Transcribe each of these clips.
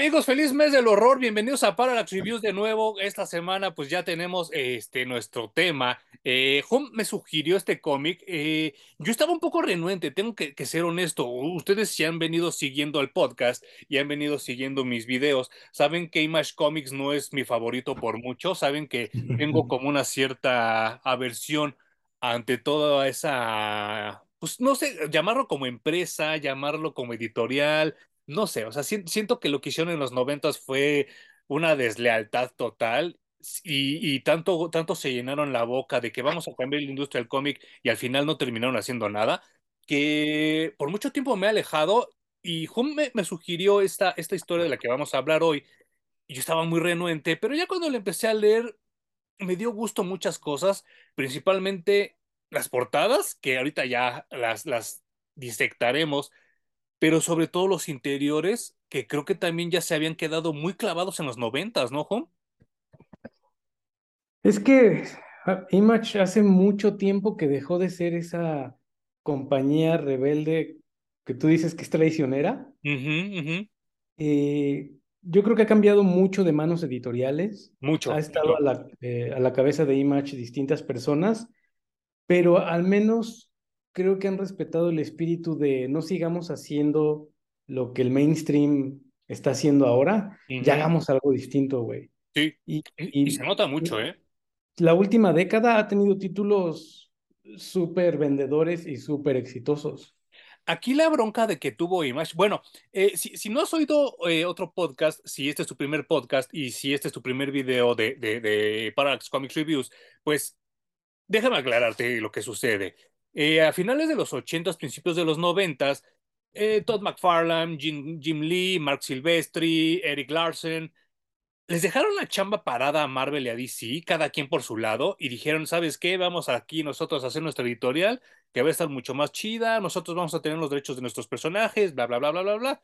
Amigos, feliz mes del horror. Bienvenidos a Parallax Reviews de nuevo. Esta semana, pues ya tenemos este nuestro tema. Eh, Home me sugirió este cómic. Eh, yo estaba un poco renuente, tengo que, que, ser honesto. Ustedes si han venido siguiendo el podcast y han venido siguiendo mis videos, saben que Image Comics no es mi favorito por mucho. Saben que tengo como una cierta aversión ante toda esa, pues no sé, llamarlo como empresa, llamarlo como editorial no sé, o sea, siento que lo que hicieron en los noventas fue una deslealtad total y, y, tanto, tanto se llenaron la boca de que vamos a cambiar la industria del cómic y al final no terminaron haciendo nada, que por mucho tiempo me he alejado y Hum me, sugirió esta, esta historia de la que vamos a hablar hoy y yo estaba muy renuente, pero ya cuando le empecé a leer me dio gusto muchas cosas, principalmente las portadas, que ahorita ya las, las disectaremos pero sobre todo los interiores, que creo que también ya se habían quedado muy clavados en los noventas, ¿no, Home? Es que ah, Image hace mucho tiempo que dejó de ser esa compañía rebelde que tú dices que es traicionera. Eh, yo creo que ha cambiado mucho de manos editoriales. Mucho. Ha estado A, la, eh, a la cabeza de Image distintas personas, pero al menos creo que han respetado el espíritu de no sigamos haciendo lo que el mainstream está haciendo ahora, ya hagamos algo distinto, güey. Sí, y, y, se nota mucho, ¿eh? La última década ha tenido títulos súper vendedores y súper exitosos. Aquí la bronca de que tuvo Image, bueno, eh, si, si, no has oído eh, otro podcast, si este es tu primer podcast y si este es tu primer video de, de, de Parallax Comics Reviews, pues déjame aclararte lo que sucede. Eh, a finales de los 80 principios de los 90 eh, Todd McFarlane, Jim, Jim, Lee, Mark Silvestri, Eric Larsen, les dejaron la chamba parada a Marvel y a DC, cada quien por su lado, y dijeron, ¿sabes qué? Vamos aquí nosotros a hacer nuestra editorial, que va a estar mucho más chida, nosotros vamos a tener los derechos de nuestros personajes, bla, bla, bla, bla, bla, bla.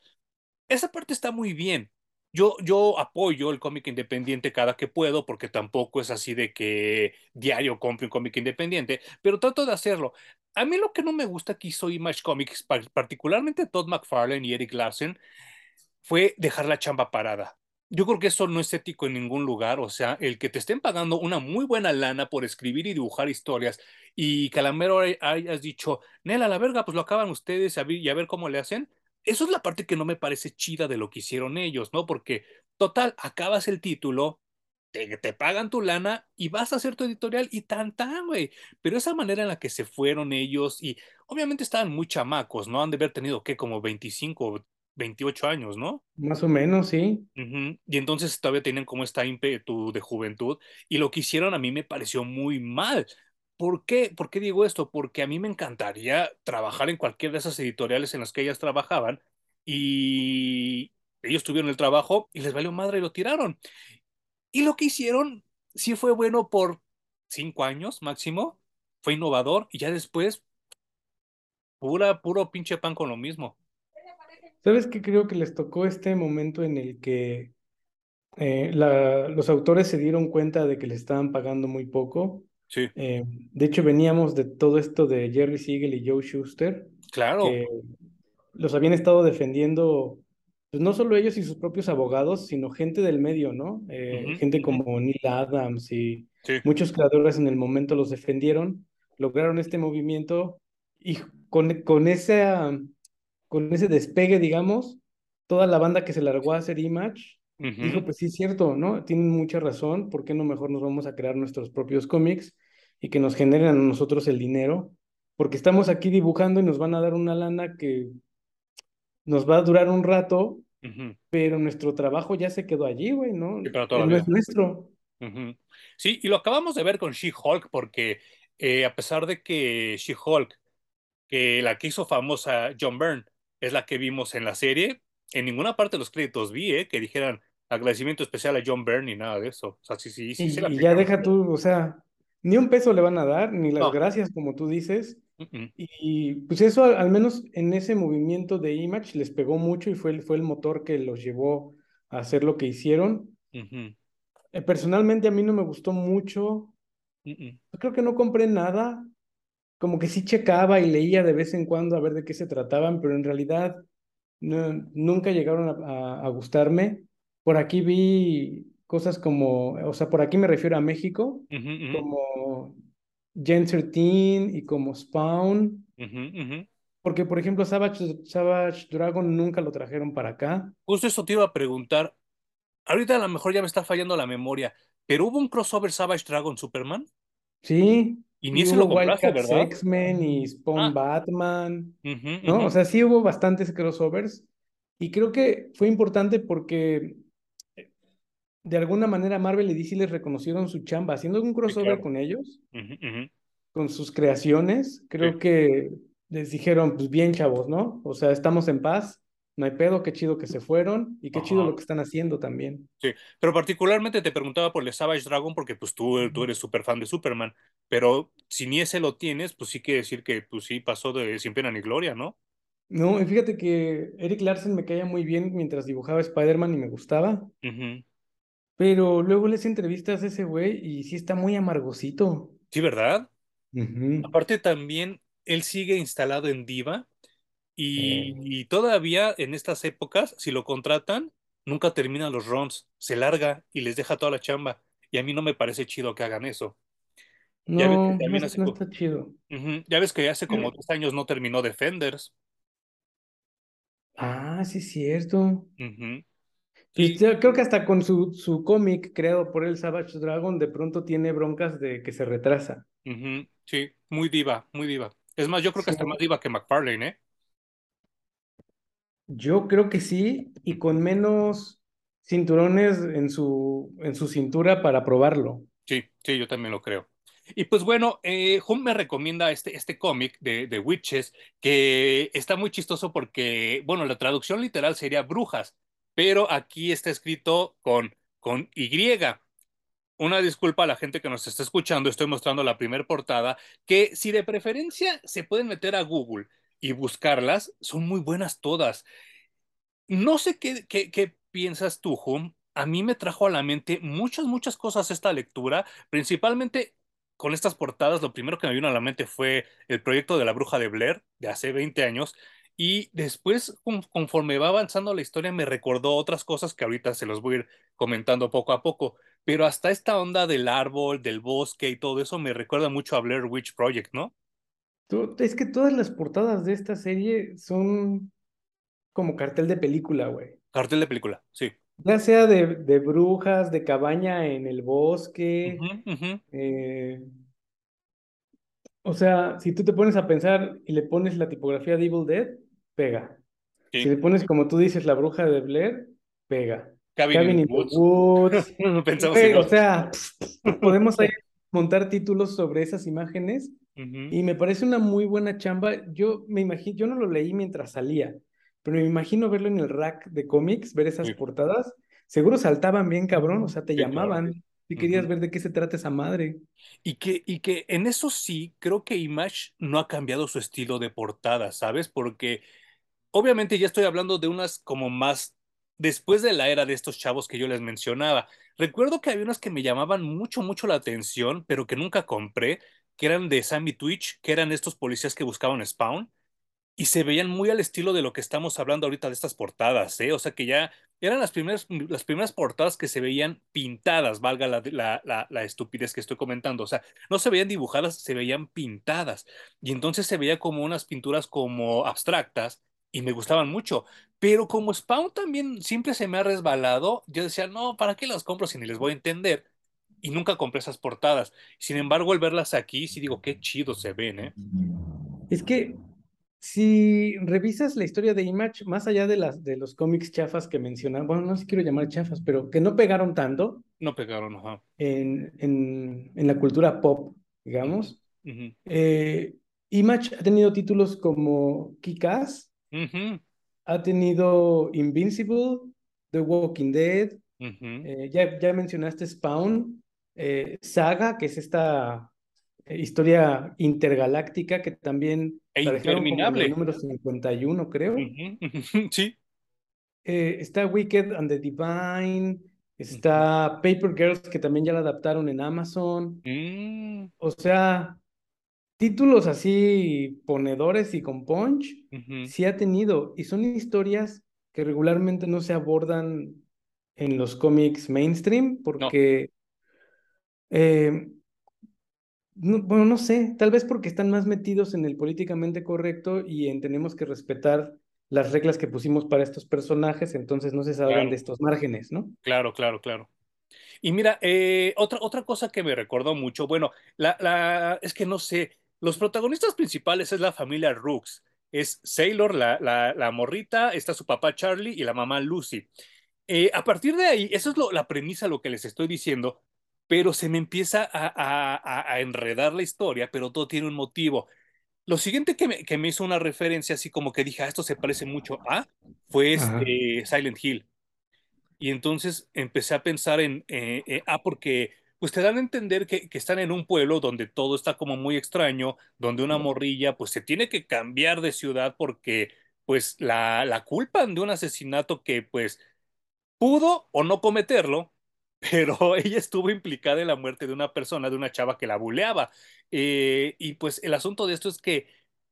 Esa parte está muy bien. Yo, yo apoyo el cómic independiente cada que puedo, porque tampoco es así de que diario compre un cómic independiente, pero trato de hacerlo. A mí lo que no me gusta que hizo Image Comics, particularmente Todd McFarlane y Eric Larsen, fue dejar la chamba parada. Yo creo que eso no es ético en ningún lugar, o sea, el que te estén pagando una muy buena lana por escribir y dibujar historias y que a la mera hayas dicho, Nela, la verga, pues lo acaban ustedes y a ver cómo le hacen, eso es la parte que no me parece chida de lo que hicieron ellos, ¿no? Porque, total, acabas el título, te, te pagan tu lana y vas a hacer tu editorial y tan, tan, güey. Pero esa manera en la que se fueron ellos y obviamente estaban muy chamacos, ¿no? Han de haber tenido, ¿qué? Como 25, 28 años, ¿no? Más o menos, sí. Y entonces todavía tienen como esta ímpetu de juventud y lo que hicieron a mí me pareció muy mal. ¿Por qué? ¿Por qué digo esto? Porque a mí me encantaría trabajar en cualquiera de esas editoriales en las que ellas trabajaban y ellos tuvieron el trabajo y les valió madre y lo tiraron. Y lo que hicieron sí fue bueno por cinco años máximo, fue innovador y ya después pura, puro pinche pan con lo mismo. ¿Sabes qué? Creo que les tocó este momento en el que eh, los autores se dieron cuenta de que les estaban pagando muy poco Sí. Eh, de hecho, veníamos de todo esto de Jerry Siegel y Joe Schuster. Claro. Que los habían estado defendiendo, pues no solo ellos y sus propios abogados, sino gente del medio, ¿no? Eh, gente como Neil Adams y muchos creadores en el momento los defendieron, lograron este movimiento y con, con, ese, con ese despegue, digamos, toda la banda que se largó a hacer Image Dijo, pues sí, es cierto, ¿no? Tienen mucha razón, ¿por qué no mejor nos vamos a crear nuestros propios cómics y que nos generen a nosotros el dinero? Porque estamos aquí dibujando y nos van a dar una lana que nos va a durar un rato, pero nuestro trabajo ya se quedó allí, güey, ¿no? Sí, pero no es nuestro. Sí, y lo acabamos de ver con She-Hulk, porque eh, a pesar de que She-Hulk, que la que hizo famosa John Byrne, es la que vimos en la serie, en ninguna parte de los créditos vi eh, que dijeran agradecimiento especial a John Byrne ni nada de eso. O sea, sí, sí, sí. Y, ya deja tú, o sea, ni un peso le van a dar, ni las gracias, como tú dices. Y pues eso, al, menos en ese movimiento de Image, les pegó mucho y fue, fue el motor que los llevó a hacer lo que hicieron. Eh, personalmente a mí no me gustó mucho. Creo que no compré nada. Como que sí checaba y leía de vez en cuando a ver de qué se trataban, pero en realidad nunca llegaron a, gustarme. Por aquí vi cosas como, o sea, por aquí me refiero a México, como Gen 13 y como Spawn. Porque, por ejemplo, Savage, Savage Dragon nunca lo trajeron para acá. Justo eso te iba a preguntar. Ahorita a lo mejor ya me está fallando la memoria, pero hubo un crossover Savage Dragon Superman. Sí. Y ni eso lo compraste, ¿verdad? X-Men y Spawn ah. Batman. ¿No? O sea, sí hubo bastantes crossovers. Y creo que fue importante porque de alguna manera Marvel y DC les reconocieron su chamba haciendo un crossover con ellos, con sus creaciones. Creo que les dijeron, pues bien, chavos, ¿no? O sea, estamos en paz, no hay pedo, qué chido que se fueron y qué chido lo que están haciendo también. Sí, pero particularmente te preguntaba por el Savage Dragon porque pues tú, tú eres súper fan de Superman, pero si ni ese lo tienes, pues sí quiere decir que pues sí pasó de sin pena ni gloria, ¿no? No, y fíjate que Eric Larsen me caía muy bien mientras dibujaba Spider-Man y me gustaba. Pero luego les entrevistas a ese güey y sí está muy amargosito. Sí, ¿verdad? Aparte también, él sigue instalado en Diva eh. Y, todavía en estas épocas, si lo contratan, nunca terminan los runs, se larga y les deja toda la chamba. Y a mí no me parece chido que hagan eso. No, no, está chido. Ya ves que hace como dos años no terminó Defenders. Ah, sí, es cierto. Y... creo que hasta con su, su cómic creado por el Savage Dragon, de pronto tiene broncas de que se retrasa. Sí, muy diva, muy diva. Es más, yo creo que hasta más diva que McFarlane, ¿eh? Yo creo que sí, y con menos cinturones en su, en su cintura para probarlo. Sí, sí, yo también lo creo. Y pues bueno, eh, Hum me recomienda este, este cómic de, de, Witches, que está muy chistoso porque, bueno, la traducción literal sería brujas, pero aquí está escrito con, con Y. Una disculpa a la gente que nos está escuchando, estoy mostrando la primera portada, que si de preferencia se pueden meter a Google y buscarlas, son muy buenas todas. No sé qué, qué, piensas tú, Hum. A mí me trajo a la mente muchas, muchas cosas esta lectura, principalmente con estas portadas. Lo primero que me vino a la mente fue el proyecto de la bruja de Blair, de hace 20 años. Y después, conforme va avanzando la historia, me recordó otras cosas que ahorita se los voy a ir comentando poco a poco. Pero hasta esta onda del árbol, del bosque y todo eso me recuerda mucho a Blair Witch Project, ¿no? Es que todas las portadas de esta serie son como cartel de película, güey. Cartel de película, sí. Ya sea de, de brujas, de cabaña en el bosque. Eh, o sea, si tú te pones a pensar y le pones la tipografía de Evil Dead, pega. Si le pones, como tú dices, la bruja de Blair, pega. Cabin, in, the Woods. o sea, podemos montar títulos sobre esas imágenes y me parece una muy buena chamba. Yo me imagino, yo no lo leí mientras salía, pero me imagino verlo en el rack de cómics, ver esas portadas. Seguro saltaban bien, cabrón, o sea, te llamaban y querías ver de qué se trata esa madre. Y que, y que en eso sí, creo que Image no ha cambiado su estilo de portada, ¿sabes? Porque obviamente ya estoy hablando de unas como más después de la era de estos chavos que yo les mencionaba. Recuerdo que había unas que me llamaban mucho, mucho la atención, pero que nunca compré, que eran de Sammy Twitch, que eran estos policías que buscaban Spawn, y se veían muy al estilo de lo que estamos hablando ahorita de estas portadas, ¿eh? O sea que ya eran las primeras, las primeras portadas que se veían pintadas, valga la, la, la, estupidez que estoy comentando. O sea, no se veían dibujadas, se veían pintadas. Y entonces se veía como unas pinturas como abstractas y me gustaban mucho. Pero como Spawn también siempre se me ha resbalado, yo decía, no, ¿para qué las compro si ni les voy a entender? y nunca compré esas portadas. Sin embargo, al verlas aquí, sí digo, qué chido se ven, ¿eh? Es que si revisas la historia de Image, más allá de, las, de los cómics chafas que mencionan, bueno, no sé si quiero llamar chafas, pero que no pegaron tanto. No pegaron, ajá. En, en, en la cultura pop, digamos. Eh, Image ha tenido títulos como Ha tenido Invincible, The Walking Dead, eh, ya, ya mencionaste Spawn, eh, saga, que es esta eh, historia intergaláctica que también e interminable. número 51, creo. Sí. Eh, está Wicked and the Divine, está Paper Girls, que también ya la adaptaron en Amazon. Mm. O sea, títulos así ponedores y con punch, sí ha tenido. Y son historias que regularmente no se abordan en los cómics mainstream porque... Eh, bueno, no sé, tal vez porque están más metidos en el políticamente correcto y en tenemos que respetar las reglas que pusimos para estos personajes, entonces no se salgan de estos márgenes, ¿no? Claro, claro, claro. Y mira, eh, otra, otra cosa que me recordó mucho, bueno, la, la, es que no sé, los protagonistas principales es la familia Rooks. Es Sailor, la, la, la morrita, está su papá Charlie y la mamá Lucy. Eh, a partir de ahí, eso es lo, la premisa, lo que les estoy diciendo, pero se me empieza a, a, enredar la historia, pero todo tiene un motivo. Lo siguiente que me, que me hizo una referencia, así como que dije, ah, esto se parece mucho a, fue este Silent Hill. Y entonces empecé a pensar en, eh, eh, ah, porque pues te dan a entender que, que, están en un pueblo donde todo está como muy extraño, donde una morrilla pues se tiene que cambiar de ciudad porque pues la, la culpan de un asesinato que pues pudo o no cometerlo, pero ella estuvo implicada en la muerte de una persona, de una chava que la buleaba. Eh, y pues el asunto de esto es que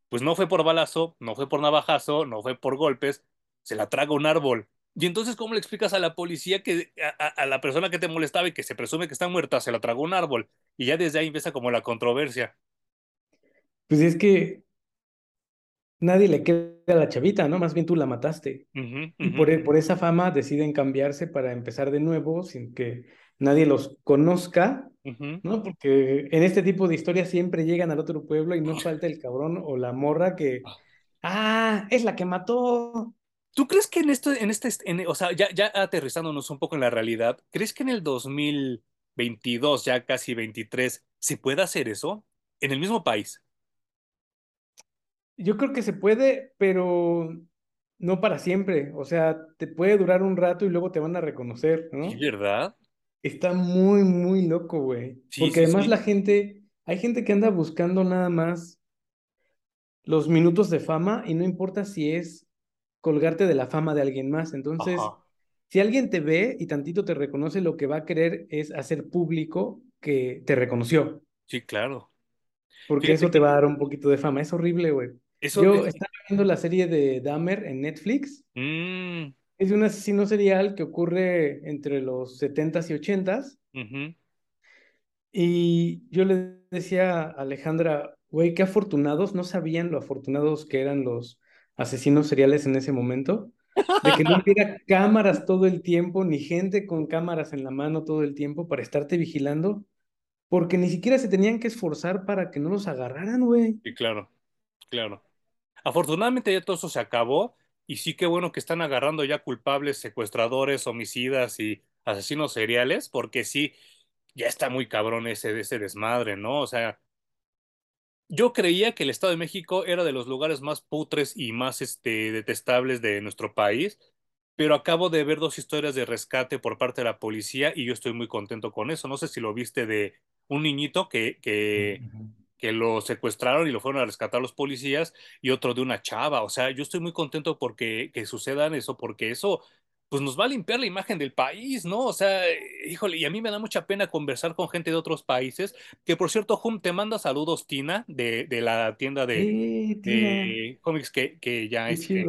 pues no fue por balazo, no fue por navajazo, no fue por golpes, se la traga un árbol. Y entonces, ¿cómo le explicas a la policía que a, la persona que te molestaba y que se presume que está muerta, se la tragó un árbol? Y ya desde ahí empieza como la controversia. Pues es que nadie le queda a la chavita, ¿no? Más bien tú la mataste. y por, e, por, esa fama deciden cambiarse para empezar de nuevo sin que nadie los conozca, ¿no? Porque en este tipo de historias siempre llegan al otro pueblo y no falta el cabrón o la morra que, ah, es la que mató. ¿Tú crees que en esto, en este, o sea, ya, ya aterrizándonos un poco en la realidad, ¿crees que en el 2022, ya casi 23, se puede hacer eso en el mismo país? Yo creo que se puede, pero no para siempre. O sea, te puede durar un rato y luego te van a reconocer, ¿no? ¿Es verdad? Está muy, muy loco, güey. Porque además la gente, hay gente que anda buscando nada más los minutos de fama y no importa si es colgarte de la fama de alguien más. Entonces, si alguien te ve y tantito te reconoce, lo que va a querer es hacer público que te reconoció. Sí, claro. Porque eso te va a dar un poquito de fama. Es horrible, güey. Yo estaba viendo la serie de Dahmer en Netflix. Mm. Es de un asesino serial que ocurre entre los 70s y 80s. Y yo le decía a Alejandra, güey, qué afortunados, no sabían lo afortunados que eran los asesinos seriales en ese momento, de que no hubiera cámaras todo el tiempo, ni gente con cámaras en la mano todo el tiempo para estarte vigilando, porque ni siquiera se tenían que esforzar para que no los agarraran, güey. Sí, claro, claro. Afortunadamente ya todo eso se acabó y sí que bueno que están agarrando ya culpables, secuestradores, homicidas y asesinos seriales, porque sí, ya está muy cabrón ese, ese desmadre, ¿no? O sea, yo creía que el Estado de México era de los lugares más putres y más este, detestables de nuestro país, pero acabo de ver dos historias de rescate por parte de la policía y yo estoy muy contento con eso. No sé si lo viste de un niñito que, que, que lo secuestraron y lo fueron a rescatar los policías y otro de una chava. O sea, yo estoy muy contento porque que sucedan eso, porque eso pues nos va a limpiar la imagen del país, ¿no? O sea, híjole, y a mí me da mucha pena conversar con gente de otros países, que por cierto, Hum, te manda saludos, Tina, de, de la tienda de, cómics que, que ya este,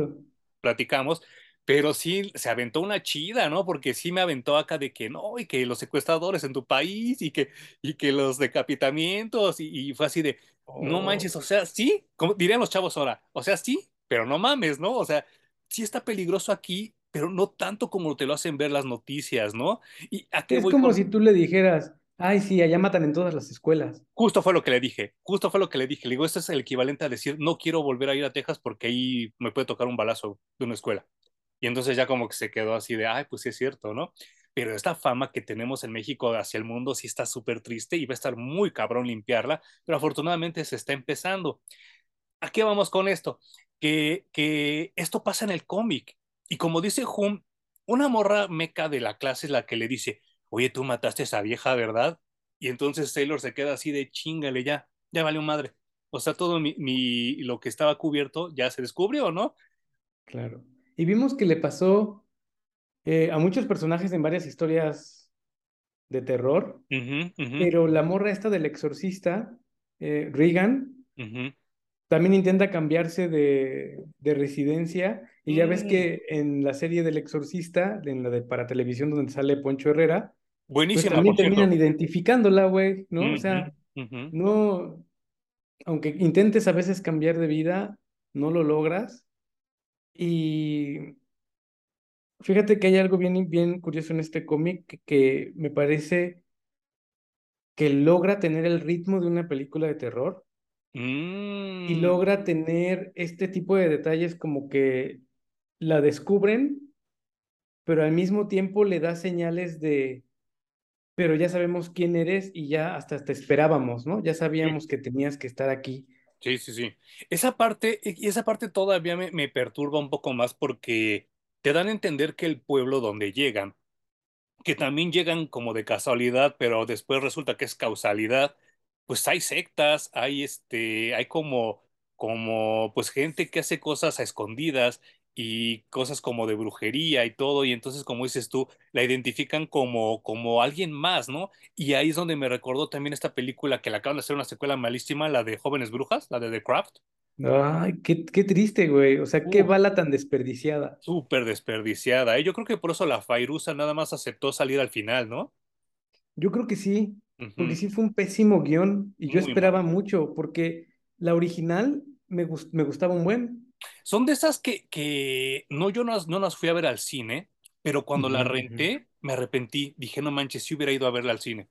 platicamos, pero sí se aventó una chida, ¿no? Porque sí me aventó acá de que no, y que los secuestradores en tu país, y que, y que los decapitamientos, y, y fue así de, no manches, o sea, sí, como dirían los chavos ahora, o sea, sí, pero no mames, ¿no? O sea, sí está peligroso aquí, pero no tanto como te lo hacen ver las noticias, ¿no? Y es como si tú le dijeras, ay, sí, allá matan en todas las escuelas. Justo fue lo que le dije, justo fue lo que le dije. Le digo, esto es el equivalente a decir, no quiero volver a ir a Texas porque ahí me puede tocar un balazo de una escuela. Y entonces ya como que se quedó así de, ay, pues sí es cierto, ¿no? Pero esta fama que tenemos en México hacia el mundo sí está súper triste y va a estar muy cabrón limpiarla, pero afortunadamente se está empezando. ¿A qué vamos con esto? Que, que esto pasa en el cómic y como dice Hum, una morra meca de la clase es la que le dice, oye, tú mataste a esa vieja, ¿verdad? Y entonces Taylor se queda así de chingale, ya, ya valió madre. O sea, todo mi, mi, lo que estaba cubierto ya se descubrió, ¿no? Claro. Y vimos que le pasó eh, a muchos personajes en varias historias de terror, pero la morra esta del exorcista, eh, Regan, también intenta cambiarse de, residencia y ya ves mm. que en la serie del exorcista, en la de para televisión donde sale Poncho Herrera, pues también terminan identificándola, güey, ¿no? o sea, no, aunque intentes a veces cambiar de vida, no lo logras. Y fíjate que hay algo bien, bien curioso en este cómic que me parece que logra tener el ritmo de una película de terror y mm. logra tener este tipo de detalles como que la descubren, pero al mismo tiempo le da señales de, pero ya sabemos quién eres y ya hasta te esperábamos, ¿no? Ya sabíamos que tenías que estar aquí. Sí, sí, sí. Esa parte, y esa parte todavía me, me perturba un poco más porque te dan a entender que el pueblo donde llegan, que también llegan como de casualidad, pero después resulta que es causalidad, pues hay sectas, hay este, hay como, como, pues gente que hace cosas a escondidas y cosas como de brujería y todo, y entonces, como dices tú, la identifican como, como alguien más, ¿no? Y ahí es donde me recordó también esta película que le acaban de hacer una secuela malísima, la de Jóvenes Brujas, la de The Craft. Ay, qué, triste, güey. O sea, qué bala tan desperdiciada. Súper desperdiciada. ¿eh? Yo creo que por eso la Fairuza nada más aceptó salir al final, ¿no? Yo creo que sí, porque sí fue un pésimo guion y yo esperaba mucho, porque la original me, me gustaba un buen. Son de esas que, que no, yo no, no las fui a ver al cine, pero cuando la renté me arrepentí. Dije, no manches, si hubiera ido a verla al cine.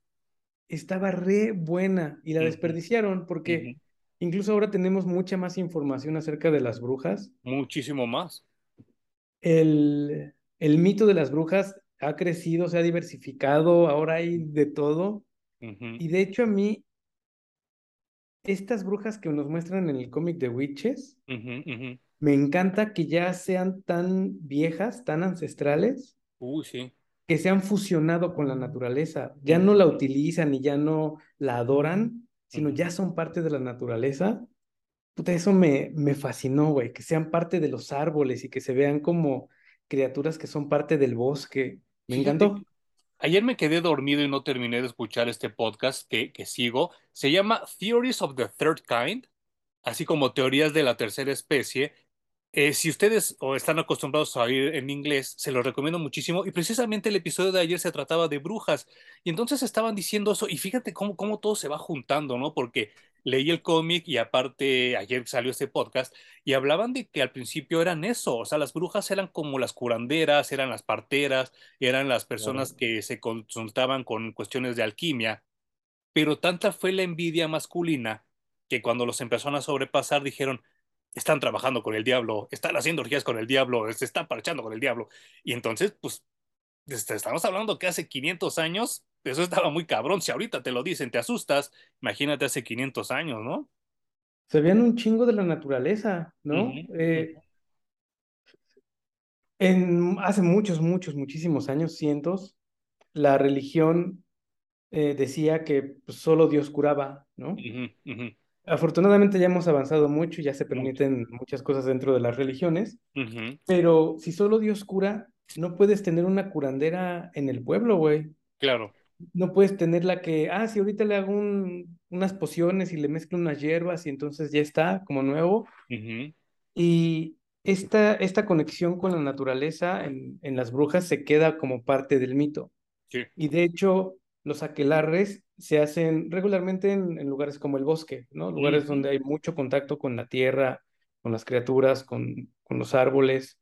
Estaba re buena y la desperdiciaron porque incluso ahora tenemos mucha más información acerca de las brujas. Muchísimo más. El, el mito de las brujas ha crecido, se ha diversificado, ahora hay de todo. Y de hecho a mí, estas brujas que nos muestran en el cómic de Witches, me encanta que ya sean tan viejas, tan ancestrales, que se han fusionado con la naturaleza. Ya no la utilizan y ya no la adoran, sino ya son parte de la naturaleza. Puta, eso me, me fascinó, güey, que sean parte de los árboles y que se vean como criaturas que son parte del bosque. Me encantó. Ayer me quedé dormido y no terminé de escuchar este podcast que, que sigo. Se llama Theories of the Third Kind, así como teorías de la tercera especie. Eh, si ustedes o están acostumbrados a oír en inglés, se los recomiendo muchísimo. Y precisamente el episodio de ayer se trataba de brujas. Y entonces estaban diciendo eso. Y fíjate cómo, cómo todo se va juntando, ¿no? Porque leí el cómic y aparte ayer salió este podcast y hablaban de que al principio eran eso. O sea, las brujas eran como las curanderas, eran las parteras, eran las personas que se consultaban con cuestiones de alquimia. Pero tanta fue la envidia masculina que cuando los empezaron a sobrepasar dijeron, están trabajando con el diablo, están haciendo orgías con el diablo, se están parchando con el diablo. Y entonces, pues, este, estamos hablando que hace 500 años, eso estaba muy cabrón. Si ahorita te lo dicen, te asustas, imagínate hace 500 años, ¿no? Se veían un chingo de la naturaleza, ¿no? Eh, en, hace muchos, muchos, muchísimos años, cientos, la religión eh, decía que pues, solo Dios curaba, ¿no? Afortunadamente ya hemos avanzado mucho, ya se permiten muchas cosas dentro de las religiones, pero si solo Dios cura, no puedes tener una curandera en el pueblo, güey. Claro. No puedes tener la que, ah, si ahorita le hago unas pociones y le mezclo unas hierbas y entonces ya está como nuevo. Y esta, esta conexión con la naturaleza en, en las brujas se queda como parte del mito. Sí. Y de hecho, los aquelarres se hacen regularmente en, lugares como el bosque, ¿no? Lugares donde hay mucho contacto con la tierra, con las criaturas, con, con los árboles,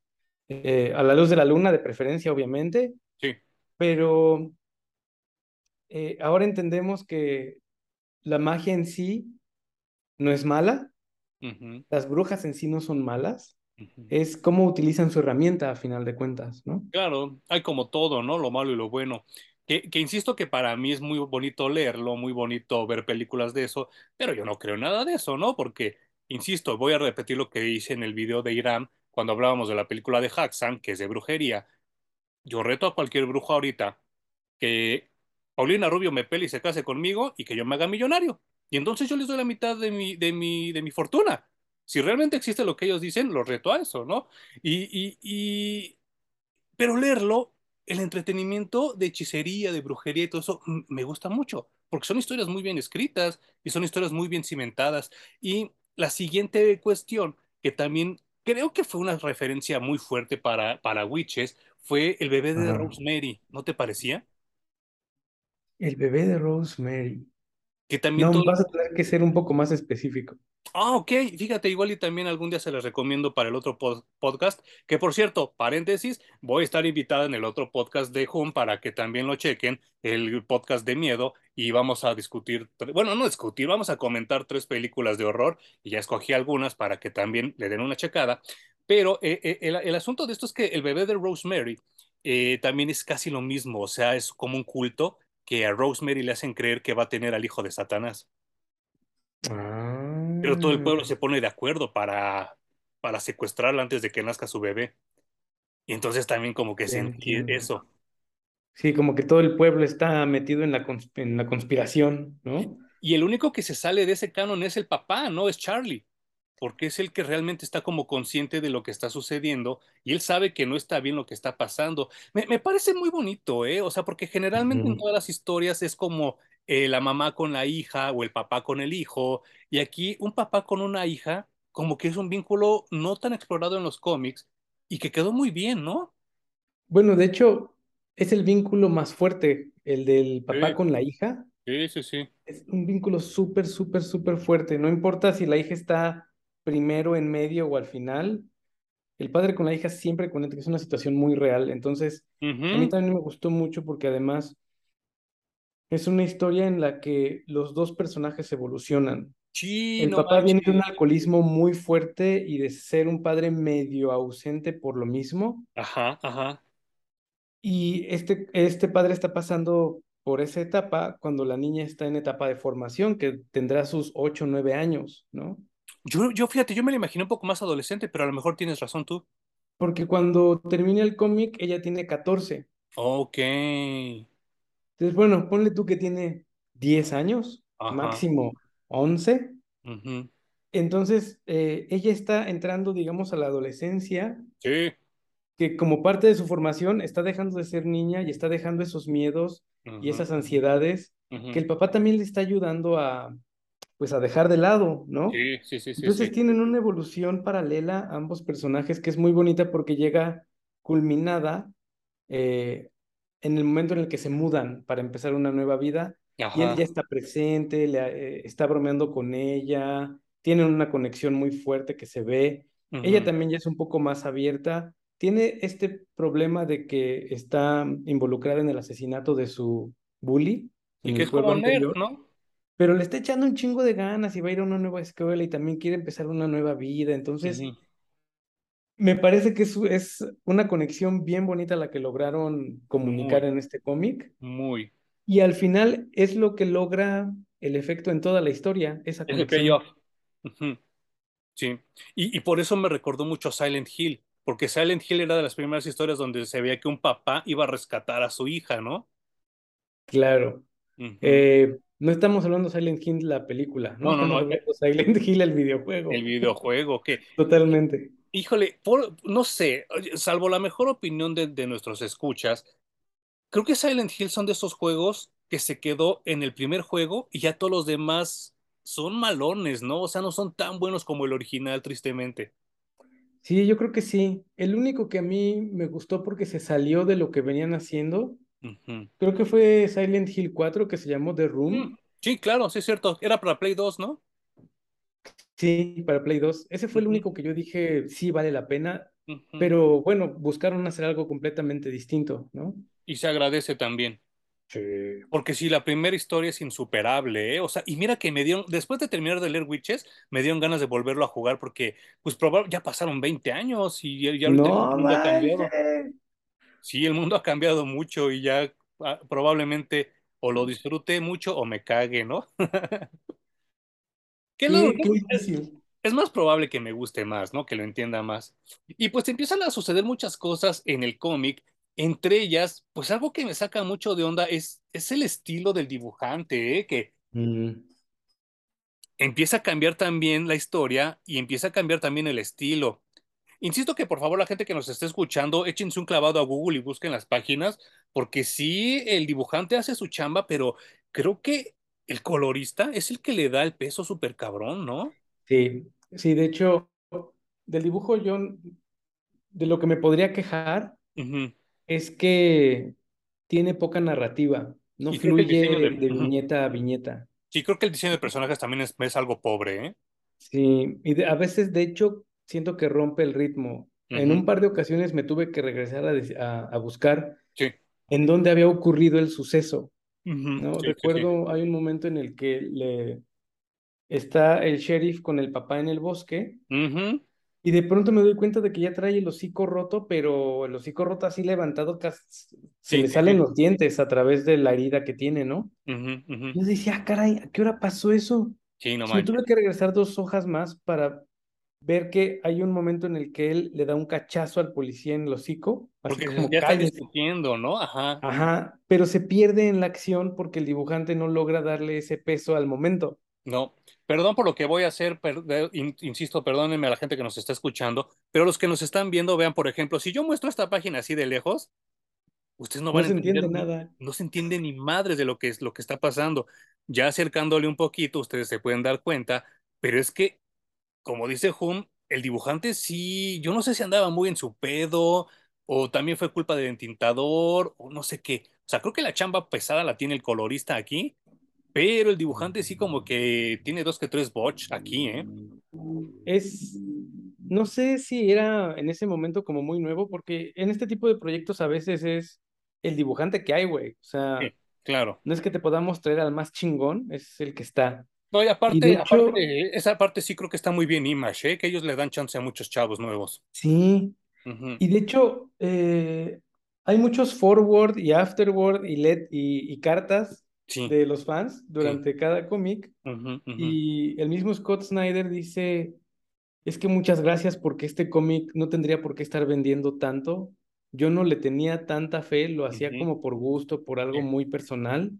eh, a la luz de la luna de preferencia, obviamente. Sí. Pero eh, ahora entendemos que la magia en sí no es mala, las brujas en sí no son malas, es cómo utilizan su herramienta a final de cuentas, ¿no? Claro, hay como todo, ¿no? Lo malo y lo bueno. Que, insisto que para mí es muy bonito leerlo, muy bonito ver películas de eso, pero yo no creo nada de eso, ¿no? Porque, insisto, voy a repetir lo que hice en el video de Irán cuando hablábamos de la película de Haxan, que es de brujería. Yo reto a cualquier brujo ahorita que Paulina Rubio me pele y se case conmigo y que yo me haga millonario. Y entonces yo les doy la mitad de mi, de mi, de mi fortuna. Si realmente existe lo que ellos dicen, los reto a eso, ¿no? Y, y, y... Pero leerlo el entretenimiento de hechicería, de brujería y todo eso me gusta mucho, porque son historias muy bien escritas y son historias muy bien cimentadas. Y la siguiente cuestión, que también creo que fue una referencia muy fuerte para, para Witches, fue el bebé de Rosemary, ¿no te parecía? El bebé de Rosemary. Que también no, vas a tener que ser un poco más específico. Ah, ok, fíjate, igual y también algún día se les recomiendo para el otro podcast, que por cierto, paréntesis, voy a estar invitada en el otro podcast de Home para que también lo chequen, el podcast de miedo, y vamos a discutir, bueno, no discutir, vamos a comentar tres películas de horror, y ya escogí algunas para que también le den una checada, pero eh, eh, el, asunto de esto es que el bebé de Rosemary eh, también es casi lo mismo, o sea, es como un culto que a Rosemary le hacen creer que va a tener al hijo de Satanás. Pero todo el pueblo se pone de acuerdo para, para secuestrarla antes de que nazca su bebé. Y entonces también como que sentí eso. Sí, como que todo el pueblo está metido en la, en la conspiración, ¿no? Y el único que se sale de ese canon es el papá, no es Charlie porque es el que realmente está como consciente de lo que está sucediendo y él sabe que no está bien lo que está pasando. Me, parece muy bonito, ¿eh? O sea, porque generalmente en todas las historias es como eh, la mamá con la hija o el papá con el hijo, y aquí un papá con una hija, como que es un vínculo no tan explorado en los cómics y que quedó muy bien, ¿no? Bueno, de hecho, es el vínculo más fuerte, el del papá con la hija. Sí, sí, sí. Es un vínculo súper, súper, súper fuerte. No importa si la hija está primero, en medio o al final. El padre con la hija siempre conecta, que es una situación muy real. Entonces, a mí también me gustó mucho porque además es una historia en la que los dos personajes evolucionan. el papá viene de un alcoholismo muy fuerte y de ser un padre medio ausente por lo mismo. Ajá, ajá. Y este, este padre está pasando por esa etapa cuando la niña está en etapa de formación, que tendrá sus ocho o 9 años, ¿no? Yo, yo, fíjate, yo me la imaginé un poco más adolescente, pero a lo mejor tienes razón tú. Porque cuando termina el cómic, ella tiene 14. Ok. Entonces, bueno, ponle tú que tiene 10 años, máximo 11. Entonces, eh, ella está entrando, digamos, a la adolescencia. Sí. Que como parte de su formación está dejando de ser niña y está dejando esos miedos y esas ansiedades que el papá también le está ayudando a, pues a dejar de lado, ¿no? Sí, sí, sí. Entonces tienen una evolución paralela ambos personajes que es muy bonita porque llega culminada eh, en el momento en el que se mudan para empezar una nueva vida y él ya está presente, le, eh, está bromeando con ella, tienen una conexión muy fuerte que se ve. Ella también ya es un poco más abierta. Tiene este problema de que está involucrada en el asesinato de su bully. Y que es como nerd, ¿no? Pero le está echando un chingo de ganas y va a ir a una nueva escuela y también quiere empezar una nueva vida. Entonces, me parece que es, es, una conexión bien bonita la que lograron comunicar en este cómic. Muy. Y al final es lo que logra el efecto en toda la historia, esa conexión. Sí, y, y por eso me recordó mucho a Silent Hill, porque Silent Hill era de las primeras historias donde se veía que un papá iba a rescatar a su hija, ¿no? Claro. eh, no estamos hablando de Silent Hill la película, no, no, no, no. Silent Hill el videojuego. El videojuego, que. Totalmente. Híjole, no sé, salvo la mejor opinión de, de nuestros escuchas, creo que Silent Hill son de esos juegos que se quedó en el primer juego y ya todos los demás son malones, ¿no? O sea, no son tan buenos como el original, tristemente. Sí, yo creo que sí. El único que a mí me gustó porque se salió de lo que venían haciendo Creo que fue Silent Hill 4 que se llamó The Room. Mm, sí, claro, sí es cierto. Era para Play 2, ¿no? Sí, para Play 2. Ese fue el único que yo dije, sí, vale la pena. Pero bueno, buscaron hacer algo completamente distinto, ¿no? Y se agradece también. Sí. Porque sí, la primera historia es insuperable, ¿eh? O sea, y mira que me dieron, después de terminar de leer Witches, me dieron ganas de volverlo a jugar porque, pues, ya pasaron 20 años y ya, no, ha cambiado. Sí, el mundo ha cambiado mucho y ya ah, probablemente o lo disfrute mucho o me cague, ¿no? ¿Qué es, es, más probable que me guste más, ¿no? Que lo entienda más. Y pues empiezan a suceder muchas cosas en el cómic. Entre ellas, pues algo que me saca mucho de onda es, es el estilo del dibujante, ¿eh? Que mm. empieza a cambiar también la historia y empieza a cambiar también el estilo. Insisto que por favor la gente que nos esté escuchando, échense un clavado a Google y busquen las páginas, porque sí, el dibujante hace su chamba, pero creo que el colorista es el que le da el peso súper cabrón, ¿no? Sí, sí, de hecho, del dibujo yo, de lo que me podría quejar es que tiene poca narrativa, no fluye de, viñeta a viñeta. Sí, creo que el diseño de personajes también es, es algo pobre, ¿eh? Sí, y a veces, de hecho, siento que rompe el ritmo. En un par de ocasiones me tuve que regresar a, a, buscar en dónde había ocurrido el suceso. ¿no? Recuerdo, hay un momento en el que le está el sheriff con el papá en el bosque y de pronto me doy cuenta de que ya trae el hocico roto, pero el hocico roto así levantado, se le salen los dientes a través de la herida que tiene, ¿no? Yo decía, ah, caray, ¿a qué hora pasó eso? Sí, no me tuve que regresar dos hojas más para ver que hay un momento en el que él le da un cachazo al policía en el hocico. Así porque como ya está discutiendo, ¿no? Ajá. Ajá, pero se pierde en la acción porque el dibujante no logra darle ese peso al momento. No, perdón por lo que voy a hacer, insisto, perdónenme a la gente que nos está escuchando, pero los que nos están viendo, vean, por ejemplo, si yo muestro esta página así de lejos, ustedes no van a entender nada. No se entiende ni madres de lo que es lo que está pasando. Ya acercándole un poquito, ustedes se pueden dar cuenta, pero es que como dice Hum, el dibujante sí, yo no sé si andaba muy en su pedo, o también fue culpa del entintador, o no sé qué. O sea, creo que la chamba pesada la tiene el colorista aquí, pero el dibujante sí como que tiene dos que tres botch aquí, ¿eh? Es, no sé si era en ese momento como muy nuevo, porque en este tipo de proyectos a veces es el dibujante que hay, güey. O sea, claro. No es que te podamos traer al más chingón, es el que está. No, y aparte, esa parte sí creo que está muy bien Image, ¿eh? que ellos le dan chance a muchos chavos nuevos. Sí. Y de hecho, eh, hay muchos forward y afterward y, LED y, cartas de los fans durante cada cómic. Y el mismo Scott Snyder dice, es que muchas gracias porque este cómic no tendría por qué estar vendiendo tanto. Yo no le tenía tanta fe, lo hacía como por gusto, por algo muy personal.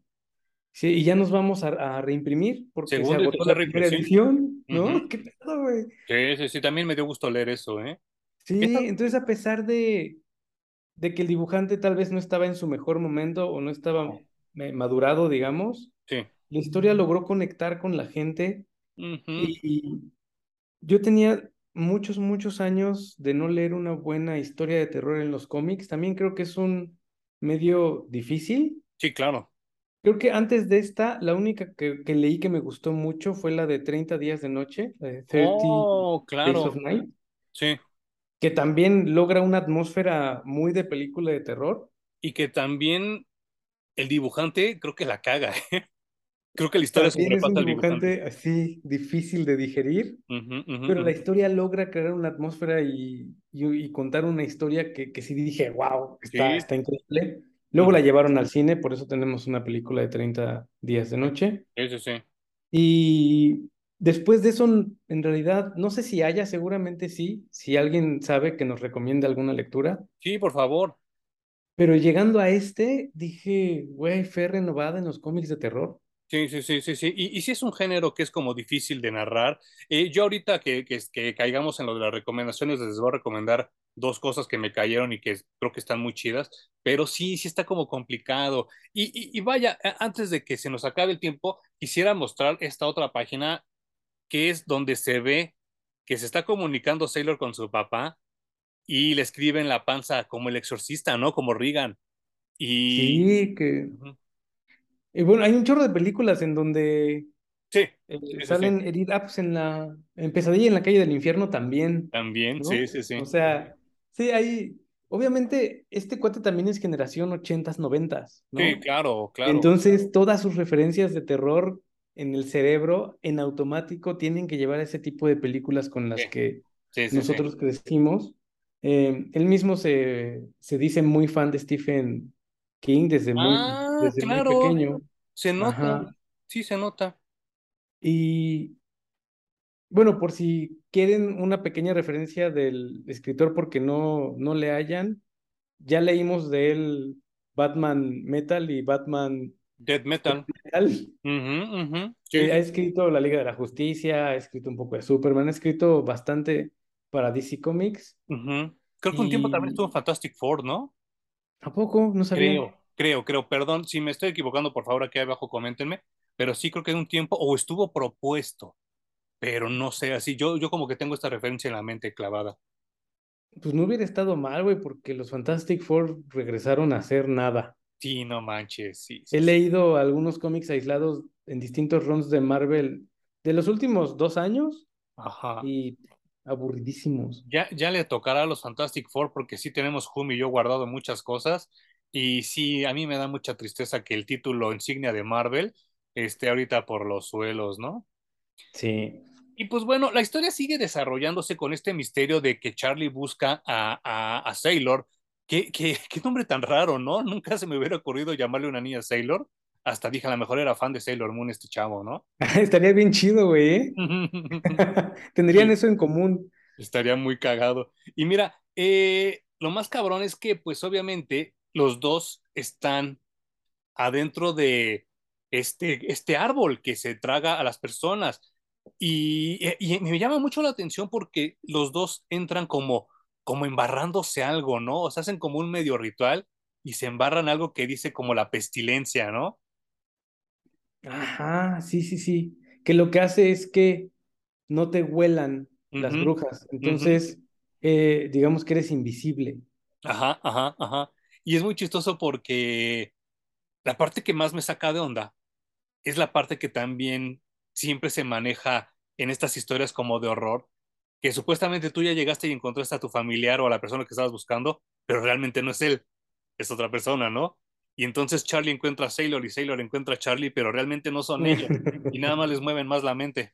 Sí, y ya nos vamos a, reimprimir porque se agotó la primera edición, ¿no? ¿Qué pedo, güey? Sí, sí, sí, también me dio gusto leer eso, ¿eh? Sí, entonces a pesar de, de que el dibujante tal vez no estaba en su mejor momento o no estaba madurado, digamos, sí. la historia logró conectar con la gente y, yo tenía muchos, muchos años de no leer una buena historia de terror en los cómics. También creo que es un medio difícil. Sí, claro. Creo que antes de esta, la única que, leí que me gustó mucho fue la de 30 días de noche, la de 30 oh, claro. Days of Night. Sí. Que también logra una atmósfera muy de película de terror. Y que también el dibujante creo que la caga. ¿eh? Creo que la historia también es un dibujante, así difícil de digerir, pero la historia logra crear una atmósfera y, y, contar una historia que, que sí dije, wow, está, está increíble. Luego la llevaron al cine, por eso tenemos una película de 30 días de noche. Sí, sí, sí. Y después de eso, en realidad, no sé si haya, seguramente sí, si alguien sabe que nos recomiende alguna lectura. Sí, por favor. Pero llegando a este, dije, güey, fe renovada en los cómics de terror. Sí, sí, sí, sí, sí. Y, y sí es un género que es como difícil de narrar. Eh, yo ahorita que, que, que, caigamos en lo de las recomendaciones, les voy a recomendar dos cosas que me cayeron y que creo que están muy chidas, pero sí, sí está como complicado. Y, y, vaya, antes de que se nos acabe el tiempo, quisiera mostrar esta otra página que es donde se ve que se está comunicando Sailor con su papá y le escribe en la panza como el exorcista, ¿no? Como Regan. Y... Sí, que... Y bueno, hay un chorro de películas en donde Sí. Eh, salen Edith Apps en la en Pesadilla en la calle del infierno también. También, sí, sí, sí. O sea, sí, hay. Obviamente, este cuate también es generación 80s, 90s, ¿no? Sí, claro, claro. Entonces, todas sus referencias de terror en el cerebro, en automático, tienen que llevar ese tipo de películas con las que nosotros crecimos. Eh, él mismo se, se dice muy fan de Stephen King desde muy, ah, desde muy pequeño. Se nota, sí se nota. Y bueno, por si quieren una pequeña referencia del escritor porque no, no le hayan, ya leímos de él Batman Metal y Batman Dead Metal. Ha escrito La Liga de la Justicia, ha escrito un poco de Superman, ha escrito bastante para DC Comics. Creo que un tiempo también estuvo en Fantastic Four, ¿no? ¿A poco? No sabía. Creo, creo, creo. Perdón, si me estoy equivocando, por favor, aquí abajo coméntenme. Pero sí creo que en un tiempo, o estuvo propuesto, pero no sé, así yo, yo como que tengo esta referencia en la mente clavada. Pues no hubiera estado mal, güey, porque los Fantastic Four regresaron a hacer nada. Sí, no manches, sí. He leído algunos cómics aislados en distintos runs de Marvel de los últimos dos años. Ajá. Y aburridísimos. Ya, ya le tocará a los Fantastic Four porque sí tenemos Hum y yo guardado muchas cosas. Y sí, a mí me da mucha tristeza que el título insignia de Marvel esté ahorita por los suelos, ¿no? Sí. Y pues bueno, la historia sigue desarrollándose con este misterio de que Charlie busca a, a, Sailor. ¿Qué, qué, qué nombre tan raro, ¿no? Nunca se me hubiera ocurrido llamarle una niña Sailor. Hasta dije, a lo mejor era fan de Sailor Moon este chavo, ¿no? Estaría bien chido, güey. ¿eh? Tendrían eso en común. Estaría muy cagado. Y mira, eh, lo más cabrón es que, pues obviamente, los dos están adentro de este, este árbol que se traga a las personas. Y, me llama mucho la atención porque los dos entran como, como embarrándose algo, ¿no? O sea, hacen como un medio ritual y se embarran algo que dice como la pestilencia, ¿no? Ajá, sí, sí, sí. Que lo que hace es que no te huelan las brujas. Entonces, eh, digamos que eres invisible. Ajá, ajá, ajá. Y es muy chistoso porque la parte que más me saca de onda es la parte que también siempre se maneja en estas historias como de horror, que supuestamente tú ya llegaste y encontraste a tu familiar o a la persona que estabas buscando, pero realmente no es él, es otra persona, ¿no? Y entonces Charlie encuentra a Sailor y Sailor encuentra a Charlie, pero realmente no son ellos y nada más les mueven más la mente.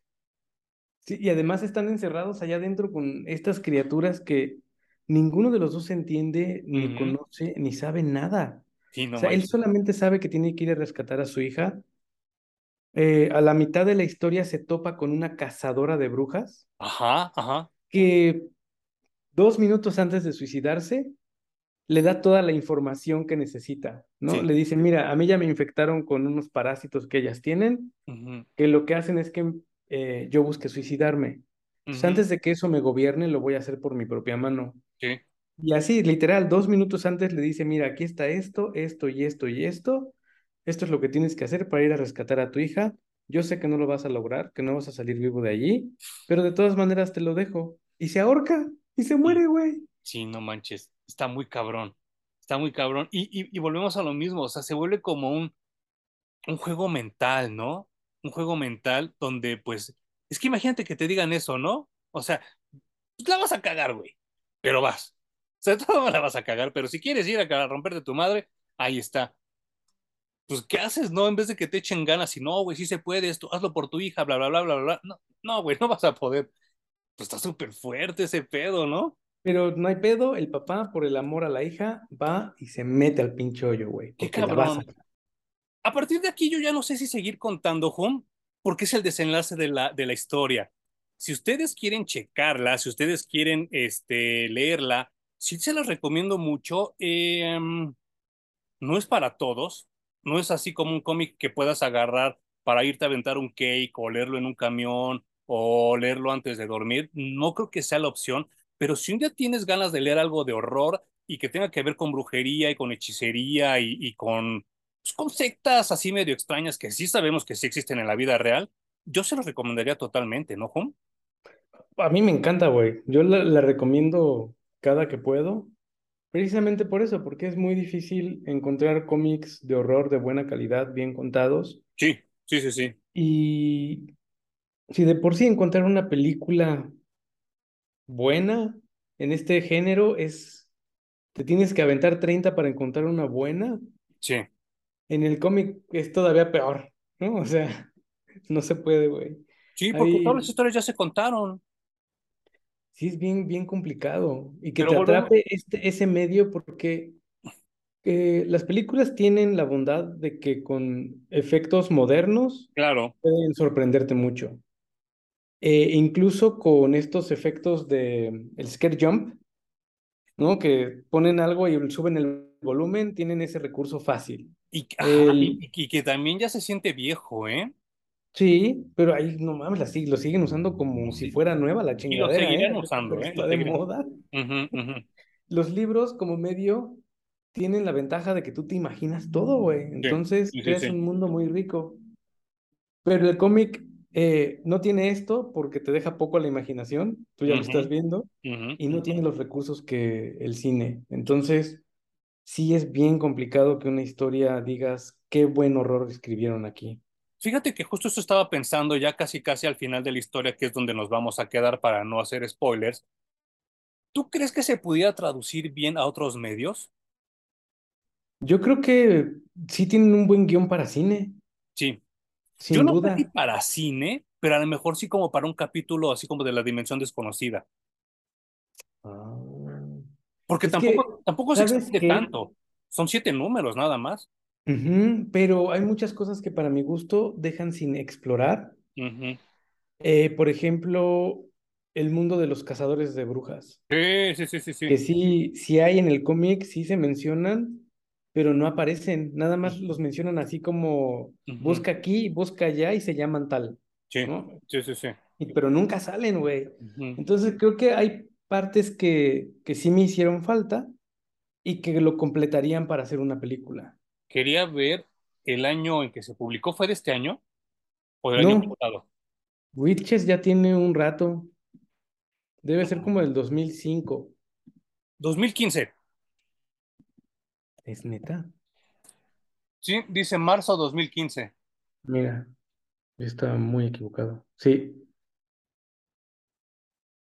Sí, y además están encerrados allá adentro con estas criaturas que ninguno de los dos entiende, ni conoce, ni sabe nada. o sea, él solamente sabe que tiene que ir a rescatar a su hija. Eh, a la mitad de la historia se topa con una cazadora de brujas. Ajá, ajá. Que dos minutos antes de suicidarse le da toda la información que necesita, ¿no? Le dice, mira, a mí ya me infectaron con unos parásitos que ellas tienen, que lo que hacen es que eh, yo busque suicidarme. antes de que eso me gobierne, lo voy a hacer por mi propia mano. Sí. Y así, literal, dos minutos antes le dice, mira, aquí está esto, esto y esto y esto. Esto es lo que tienes que hacer para ir a rescatar a tu hija. Yo sé que no lo vas a lograr, que no vas a salir vivo de allí, pero de todas maneras te lo dejo. Y se ahorca y se muere, güey. Sí, no manches está muy cabrón, está muy cabrón. Y, volvemos a lo mismo, o sea, se vuelve como un, un juego mental, ¿no? Un juego mental donde, pues, es que imagínate que te digan eso, ¿no? O sea, pues, la vas a cagar, güey, pero vas. O sea, todo la vas a cagar, pero si quieres ir a romperte tu madre, ahí está. Pues, ¿qué haces, no? En vez de que te echen ganas y no, güey, sí se puede esto, hazlo por tu hija, bla, bla, bla, bla, bla. No, no, güey, no vas a poder. Pues está súper fuerte ese pedo, ¿no? Pero no hay pedo, el papá, por el amor a la hija, va y se mete al pinche hoyo, güey. Qué cabrón. A... partir de aquí yo ya no sé si seguir contando, Home, porque es el desenlace de la, de la historia. Si ustedes quieren checarla, si ustedes quieren este, leerla, sí se las recomiendo mucho. Em, no es para todos, no es así como un cómic que puedas agarrar para irte a aventar un cake o leerlo en un camión o leerlo antes de dormir. No creo que sea la opción pero si un día tienes ganas de leer algo de horror y que tenga que ver con brujería y con hechicería y, con, pues, con sectas así medio extrañas que sí sabemos que sí existen en la vida real, yo se los recomendaría totalmente, ¿no, Juan? A mí me encanta, güey. Yo la, recomiendo cada que puedo, precisamente por eso, porque es muy difícil encontrar cómics de horror de buena calidad, bien contados. Sí, sí, sí, sí. Y si de por sí encontrar una película buena en este género es, te tienes que aventar 30 para encontrar una buena. Sí. En el cómic es todavía peor, ¿no? O sea, no se puede, güey. Sí, porque todas las historias ya se contaron. Sí, es bien, bien complicado. Y que te atrape este, ese medio porque eh, las películas tienen la bondad de que con efectos modernos claro. pueden sorprenderte mucho. Eh, incluso con estos efectos de el scare jump, ¿no? Que ponen algo y suben el volumen, tienen ese recurso fácil. Y, y, que también ya se siente viejo, ¿eh? Sí, pero ahí no mames, la, lo siguen usando como si fuera nueva la Y lo chingadera, ¿eh? usando, ¿eh? Está de moda. Los libros como medio tienen la ventaja de que tú te imaginas todo, güey. Entonces creas un mundo muy rico. Pero el cómic eh, no tiene esto porque te deja poco a la imaginación, tú ya lo estás viendo, y no tiene los recursos que el cine. Entonces, sí es bien complicado que una historia digas qué buen horror escribieron aquí. Fíjate que justo eso estaba pensando ya casi casi al final de la historia, que es donde nos vamos a quedar para no hacer spoilers. ¿Tú crees que se pudiera traducir bien a otros medios? Yo creo que sí tienen un buen guion para cine. Sí. Yo no sé si para cine, pero a lo mejor sí como para un capítulo así como de la dimensión desconocida. Ah. Porque tampoco, tampoco se extiende tanto. Son siete números nada más. pero hay muchas cosas que para mi gusto dejan sin explorar. Eh, por ejemplo, el mundo de los cazadores de brujas. Sí, sí, sí, sí. Que sí, sí hay en el cómic, sí se mencionan, pero no aparecen. Nada más los mencionan así como busca aquí, busca allá y se llaman tal. Sí, sí, sí, sí. pero nunca salen, güey. Entonces creo que hay partes que, que sí me hicieron falta y que lo completarían para hacer una película. Quería ver el año en que se publicó, ¿fue de este año? ¿O del año pasado? Witches ya tiene un rato. Debe ser como del 2005. 2015. ¿Es neta? Sí, dice marzo 2015. Mira, está muy equivocado. Sí.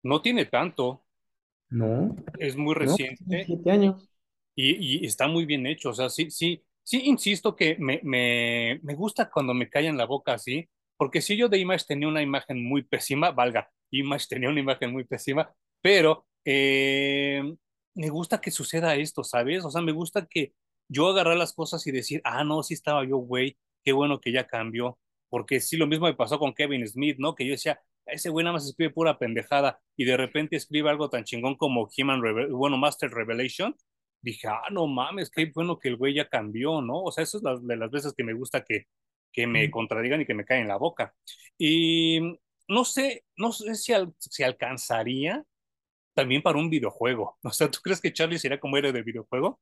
No tiene tanto. No. Es muy reciente. siete años. Y, y, está muy bien hecho. O sea, sí, sí, sí, insisto que me, me, me gusta cuando me callan la boca así, porque si yo de Image tenía una imagen muy pésima, valga, Image tenía una imagen muy pésima, pero eh, me gusta que suceda esto, ¿sabes? O sea, me gusta que yo agarrar las cosas y decir, ah, no, sí estaba yo, güey, qué bueno que ya cambió, porque sí, lo mismo me pasó con Kevin Smith, ¿no? Que yo decía, ese güey nada más escribe pura pendejada y de repente escribe algo tan chingón como Human, bueno, Master Revelation. Dije, ah, no mames, qué bueno que el güey ya cambió, ¿no? O sea, eso es de las veces que me gusta que, que me contradigan y que me caen en la boca. Y no sé, no sé si, si alcanzaría también para un videojuego. O sea, ¿tú crees que Charlie sería como héroe del videojuego?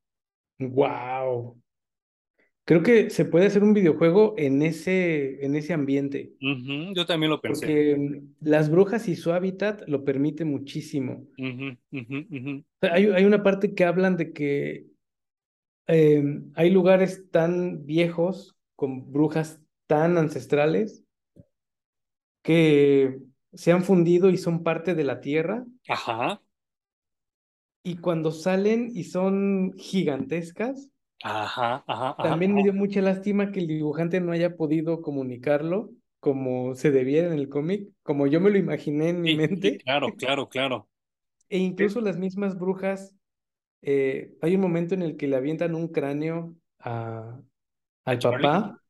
Wow. Creo que se puede hacer un videojuego en ese, en ese ambiente. yo también lo pensé. Porque las brujas y su hábitat lo permite muchísimo. hay, hay, una parte que hablan de que em, hay lugares tan viejos con brujas tan ancestrales que se han fundido y son parte de la tierra. Ajá. Y cuando salen y son gigantescas, ajá, ajá, también me dio mucha lástima que el dibujante no haya podido comunicarlo como se debiera en el cómic, como yo me lo imaginé en mi mente. claro, claro, claro. E incluso las mismas brujas, eh, hay un momento en el que le avientan un cráneo a, al papá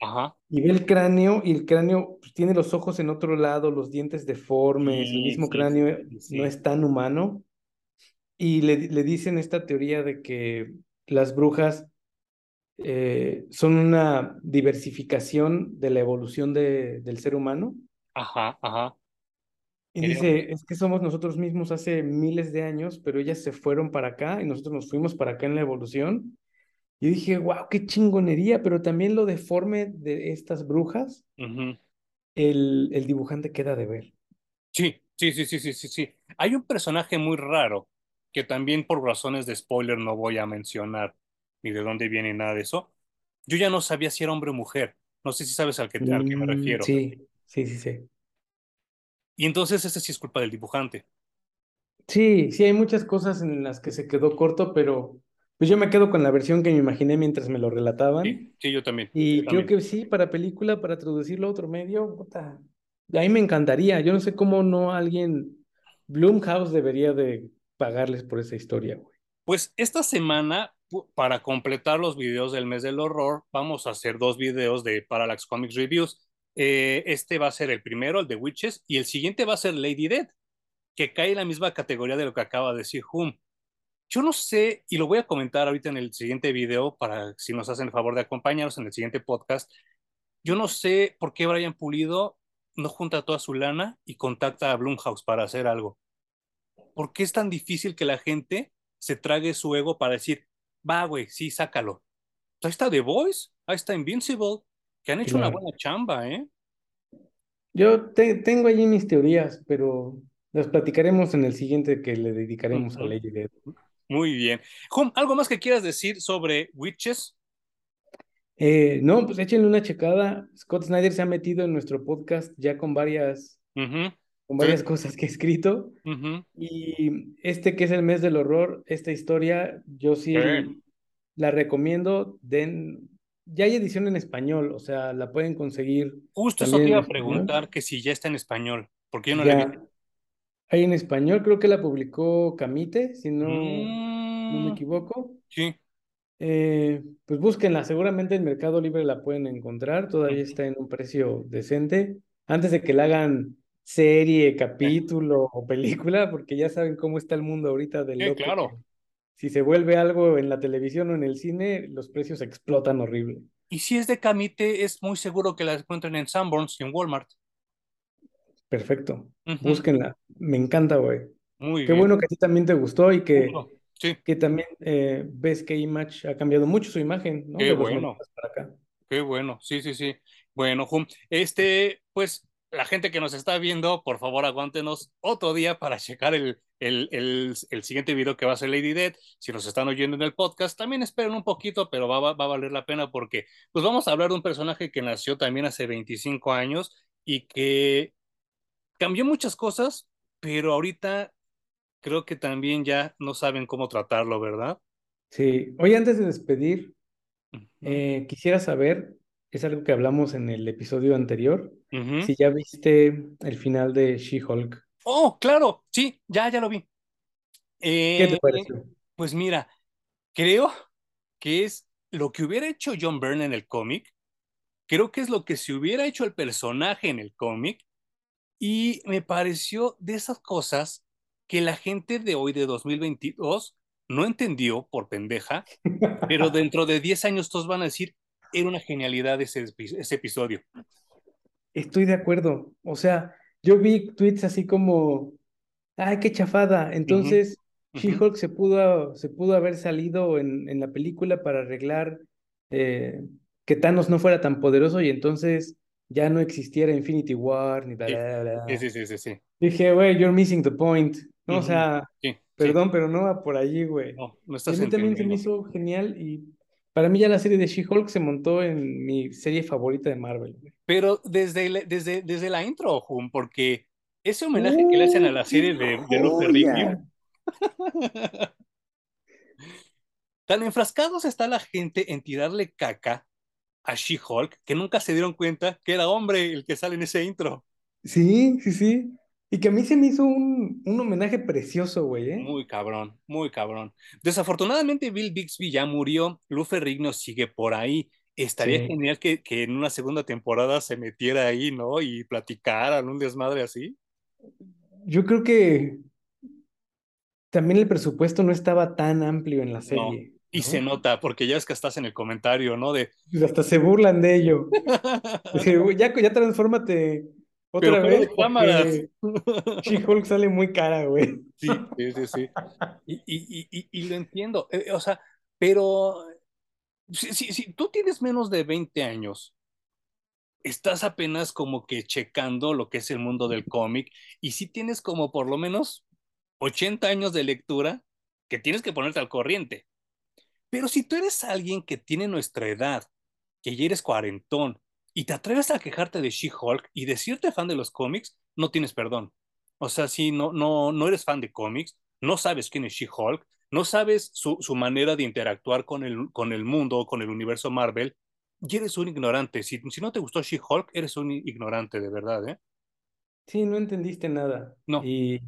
y ve el cráneo y el cráneo pues, tiene los ojos en otro lado, los dientes deformes, el mismo cráneo no es tan humano. Y le, le, dicen esta teoría de que las brujas eh, son una diversificación de la evolución de, del ser humano. Ajá, ajá. Y dice, es que somos nosotros mismos hace miles de años, pero ellas se fueron para acá y nosotros nos fuimos para acá en la evolución. Y dije, wow, qué chingonería, pero también lo deforme de estas brujas, el, el dibujante queda de ver. Sí, sí, sí, sí, sí, sí, sí. Hay un personaje muy raro que también por razones de spoiler no voy a mencionar ni de dónde viene nada de eso. Yo ya no sabía si era hombre o mujer. No sé si sabes al que, al que me mm, refiero. Sí, sí, sí, sí. Y entonces ese sí es culpa del dibujante. Sí, sí, hay muchas cosas en las que se quedó corto, pero pues yo me quedo con la versión que me imaginé mientras me lo relataban. Sí, yo también. Y creo que sí, para película, para traducirlo a otro medio, puta, a mí me encantaría. Yo no sé cómo no alguien, Bloomhouse debería de pagarles por esa historia, güey. Pues esta semana, para completar los videos del mes del horror, vamos a hacer dos videos de Parallax Comics Reviews. Eh, este va a ser el primero, el de Witches, y el siguiente va a ser Lady Dead, que cae en la misma categoría de lo que acaba de decir Hum. Yo no sé, y lo voy a comentar ahorita en el siguiente video, para si nos hacen el favor de acompañarnos en el siguiente podcast. Yo no sé por qué Brian Pulido no junta toda su lana y contacta a Blumhouse para hacer algo? ¿Por qué es tan difícil que la gente se trague su ego para decir, va, güey, sí, sácalo? Ahí está The Voice, ahí está Invincible, que han hecho una buena chamba, ¿eh? Yo tengo allí mis teorías, pero las platicaremos en el siguiente que le dedicaremos a Lady Dead. Muy bien. ¿algo más que quieras decir sobre Witches? Eh, no, pues échenle una checada. Scott Snyder se ha metido en nuestro podcast ya con varias, con varias cosas que he escrito. Y este que es el mes del horror, esta historia, yo sí la recomiendo. Den, ya hay edición en español, o sea, la pueden conseguir. Justo eso te iba a preguntar, que si ya está en español, porque yo no la vi. Hay en español, creo que la publicó Camite, si no, no me mm. equivoco. Sí. Eh, pues búsquenla, seguramente en Mercado Libre la pueden encontrar, todavía está en un precio decente. Antes de que la hagan serie, capítulo o película, porque ya saben cómo está el mundo ahorita del loco. claro. Si se vuelve algo en la televisión o en el cine, los precios explotan horrible. Y si es de Camite, es muy seguro que la encuentren en Sanborns y en Walmart. Perfecto. Búsquenla. Me encanta, güey. Muy Qué bueno que a ti también te gustó y que que también eh, ves que Image ha cambiado mucho su imagen, ¿no? Qué bueno. Qué bueno, sí, sí, sí. Bueno, Jum, este, pues la gente que nos está viendo, por favor, aguántenos otro día para checar el, el, el, el, siguiente video que va a ser Lady Dead. Si nos están oyendo en el podcast, también esperen un poquito, pero va, va, va, a valer la pena porque pues vamos a hablar de un personaje que nació también hace 25 años y que cambió muchas cosas, pero ahorita creo que también ya no saben cómo tratarlo, ¿verdad? Sí. Hoy antes de despedir, eh, quisiera saber, es algo que hablamos en el episodio anterior, si ya viste el final de She-Hulk. Oh, claro, sí, ya, ya lo vi. ¿Qué te eh, pareció? Pues mira, creo que es lo que hubiera hecho John Byrne en el cómic, creo que es lo que se hubiera hecho el personaje en el cómic, y me pareció de esas cosas que la gente de hoy, de 2022, no entendió por pendeja, pero dentro de 10 años todos van a decir, era una genialidad ese, ese episodio. Estoy de acuerdo. O sea, yo vi tweets así como, ay, qué chafada. Entonces, She-Hulk se, pudo, se pudo haber salido en, en la película para arreglar eh, que Thanos no fuera tan poderoso y entonces ya no existiera Infinity War ni bla, bla, bla. Sí, sí, sí, sí. Dije, güey, you're missing the point. No, o sea, perdón, pero no va por allí, güey. No, no estás A mí también se me hizo genial y para mí ya la serie de She-Hulk se montó en mi serie favorita de Marvel. Pero desde, desde, desde la intro, Jun, porque ese homenaje que le hacen a la serie de, de Luke Tan enfrascados está la gente en tirarle caca a She-Hulk que nunca se dieron cuenta que era hombre el que sale en ese intro. Sí, sí, sí. Y que a mí se me hizo un, un homenaje precioso, güey, ¿eh? Muy cabrón, muy cabrón. Desafortunadamente Bill Bixby ya murió, Lou Ferrigno sigue por ahí. Estaría genial que, que, en una segunda temporada se metiera ahí, ¿no? Y platicaran un desmadre así. Yo creo que también el presupuesto no estaba tan amplio en la serie. Y se nota, porque ya es que estás en el comentario, ¿no? De... Pues hasta se burlan de ello. ya, ya transfórmate otra vez. She-Hulk sale muy cara, güey. Sí, sí, sí, sí. Y, y, y, lo entiendo. Eh, o sea, pero si, si, si, tú tienes menos de 20 años, estás apenas como que checando lo que es el mundo del cómic y si tienes como por lo menos 80 años de lectura, que tienes que ponerte al corriente. Pero si tú eres alguien que tiene nuestra edad, que ya eres cuarentón, y te atreves a quejarte de She-Hulk y decirte fan de los cómics, no tienes perdón. O sea, si no, no, no eres fan de cómics, no sabes quién es She-Hulk, no sabes su, su, manera de interactuar con el, con el mundo, con el universo Marvel, y eres un ignorante. Si, si no te gustó She-Hulk, eres un ignorante, de verdad, ¿eh? Sí, no entendiste nada. No. Y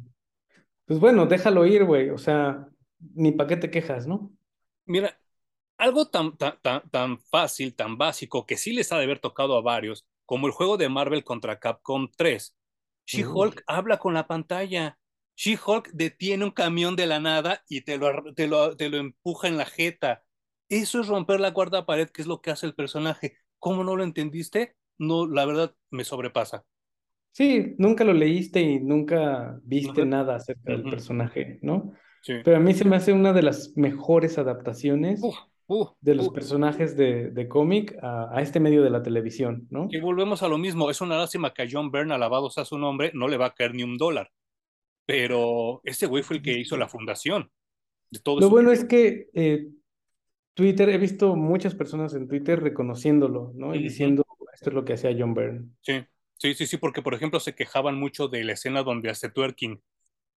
pues bueno, déjalo ir, güey. O sea, ni para qué te quejas, ¿no? Mira, algo tan, tan, tan, fácil, tan básico, que sí les ha de haber tocado a varios, como el juego de Marvel contra Capcom 3. She-Hulk habla con la pantalla. She-Hulk detiene un camión de la nada y te lo, te, lo, te lo empuja en la jeta. Eso es romper la cuarta pared, que es lo que hace el personaje. ¿Cómo no lo entendiste? No, la verdad me sobrepasa. Sí, nunca lo leíste y nunca viste nada acerca del personaje, ¿no? Sí. Pero a mí se me hace una de las mejores adaptaciones de los personajes de, de cómic a, a, este medio de la televisión, ¿no? Y volvemos a lo mismo, es una lástima que a John Byrne, alabado sea su nombre, no le va a caer ni un dólar. Pero ese güey fue el que hizo la fundación. De todo lo bueno es que eh, Twitter, he visto muchas personas en Twitter reconociéndolo, ¿no? Y diciendo, esto es lo que hacía John Byrne. Sí, sí, sí, sí, porque por ejemplo se quejaban mucho de la escena donde hace twerking.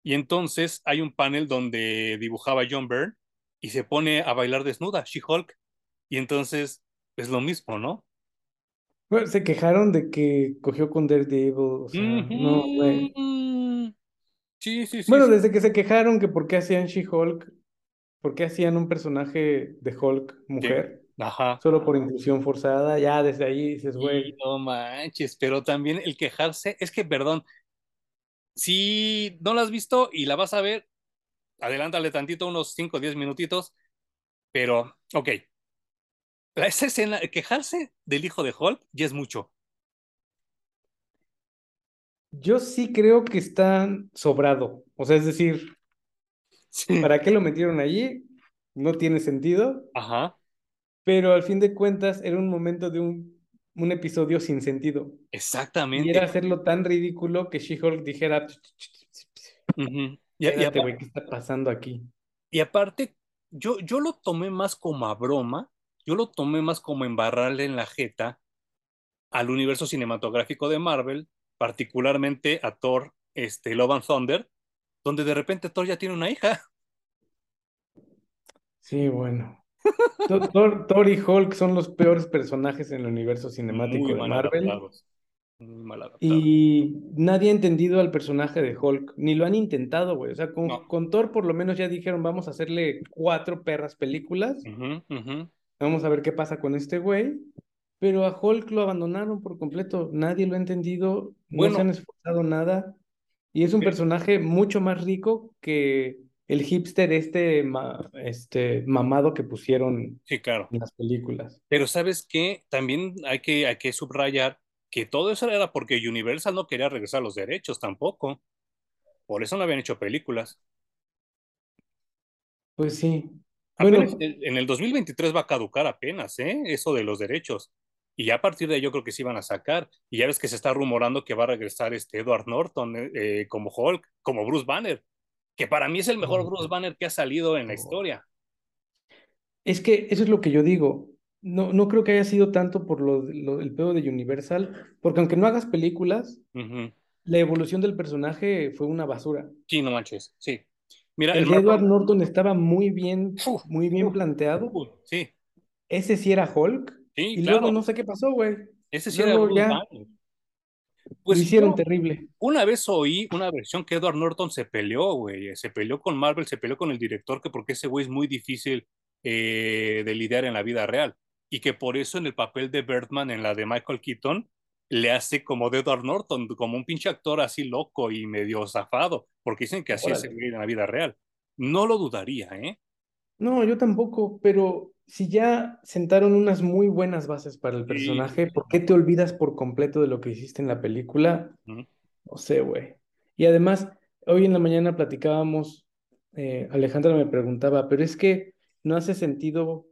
Y entonces hay un panel donde dibujaba John Byrne y se pone a bailar desnuda, She-Hulk. Y entonces es lo mismo, ¿no? Bueno, se quejaron de que cogió con Daredevil, o sea, no, güey. Sí, sí, sí. Bueno, desde que se quejaron que por qué hacían She-Hulk, por qué hacían un personaje de Hulk mujer. Ajá. Solo por inclusión forzada, ya desde ahí dices, güey. No manches, pero también el quejarse, es que, perdón, si no la has visto y la vas a ver, adelántale tantito, unos 5 o 10 minutitos, pero, ok. Esa escena, quejarse del hijo de Hulk ya es mucho. Yo sí creo que está sobrado. O sea, es decir, ¿para qué lo metieron allí? No tiene sentido. Ajá. Pero al fin de cuentas era un momento de un, un episodio sin sentido. Exactamente. Y era hacerlo tan ridículo que She-Hulk dijera. Uh y, ¿qué está pasando aquí? Y aparte, yo, yo lo tomé más como a broma, yo lo tomé más como embarrarle en la jeta al universo cinematográfico de Marvel, particularmente a Thor, este, Love and Thunder, donde de repente Thor ya tiene una hija. Sí, bueno. Thor, y Hulk son los peores personajes en el universo cinemático de Marvel. Y nadie ha entendido al personaje de Hulk, ni lo han intentado, güey. O sea, con, Thor por lo menos ya dijeron, vamos a hacerle cuatro perras películas. Vamos a ver qué pasa con este güey. Pero a Hulk lo abandonaron por completo. Nadie lo ha entendido, no se han esforzado nada. Y es un personaje mucho más rico que el hipster este, este mamado que pusieron sí, claro. en las películas. Pero sabes qué, también hay que, hay que subrayar que todo eso era porque Universal no quería regresar los derechos tampoco. Por eso no habían hecho películas. Pues sí. bueno, en el 2023 va a caducar apenas, ¿eh? Eso de los derechos. Y ya a partir de ahí yo creo que sí van a sacar. Y ya ves que se está rumorando que va a regresar este Edward Norton eh, eh, como Hulk, como Bruce Banner, que para mí es el mejor Bruce Banner que ha salido en la historia. Es que eso es lo que yo digo. No, no creo que haya sido tanto por lo, el pedo de Universal, porque aunque no hagas películas, la evolución del personaje fue una basura. Sí, no manches, sí. Mira, el, Edward Norton estaba muy bien, muy bien planteado. sí. Ese sí era Hulk. Sí, y luego no sé qué pasó, güey. Ese sí era ya... Pues Lo hicieron terrible. Una vez oí una versión que Edward Norton se peleó, güey. Se peleó con Marvel, se peleó con el director, que porque ese güey es muy difícil eh, de lidiar en la vida real y que por eso en el papel de Birdman, en la de Michael Keaton, le hace como de Edward Norton, como un pinche actor así loco y medio zafado, porque dicen que así es en la vida real. No lo dudaría, ¿eh? No, yo tampoco, pero si ya sentaron unas muy buenas bases para el personaje, ¿por qué te olvidas por completo de lo que hiciste en la película? No sé, güey. Y además, hoy en la mañana platicábamos, eh, Alejandra me preguntaba, pero es que no hace sentido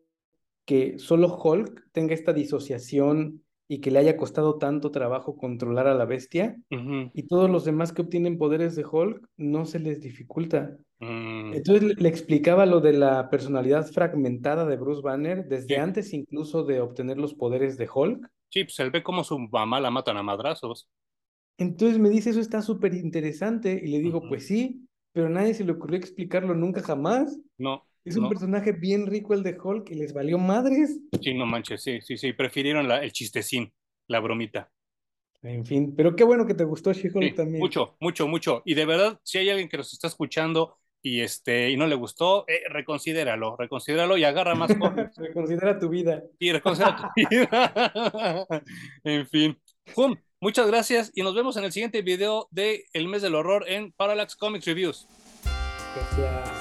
que solo Hulk tenga esta disociación y que le haya costado tanto trabajo controlar a la bestia y todos los demás que obtienen poderes de Hulk no se les dificulta. Mm. Entonces le, explicaba lo de la personalidad fragmentada de Bruce Banner desde antes incluso de obtener los poderes de Hulk. Sí, pues él ve cómo su mamá la matan a madrazos. Entonces me dice, eso está súper interesante y le digo, pues sí, pero nadie se le ocurrió explicarlo nunca jamás. No. Es un personaje bien rico el de Hulk y les valió madres. Sí, no manches, sí, sí, sí. Prefirieron la, el chistecín, la bromita. En fin, pero qué bueno que te gustó She-Hulk también. Mucho, mucho, mucho. Y de verdad, si hay alguien que nos está escuchando y este y no le gustó, eh, reconsidéralo, reconsidéralo y agarra más cosas. reconsidera tu vida. Y reconsidera tu vida. en fin. ¡Pum! Muchas gracias y nos vemos en el siguiente video de El Mes del Horror en Parallax Comics Reviews. Gracias.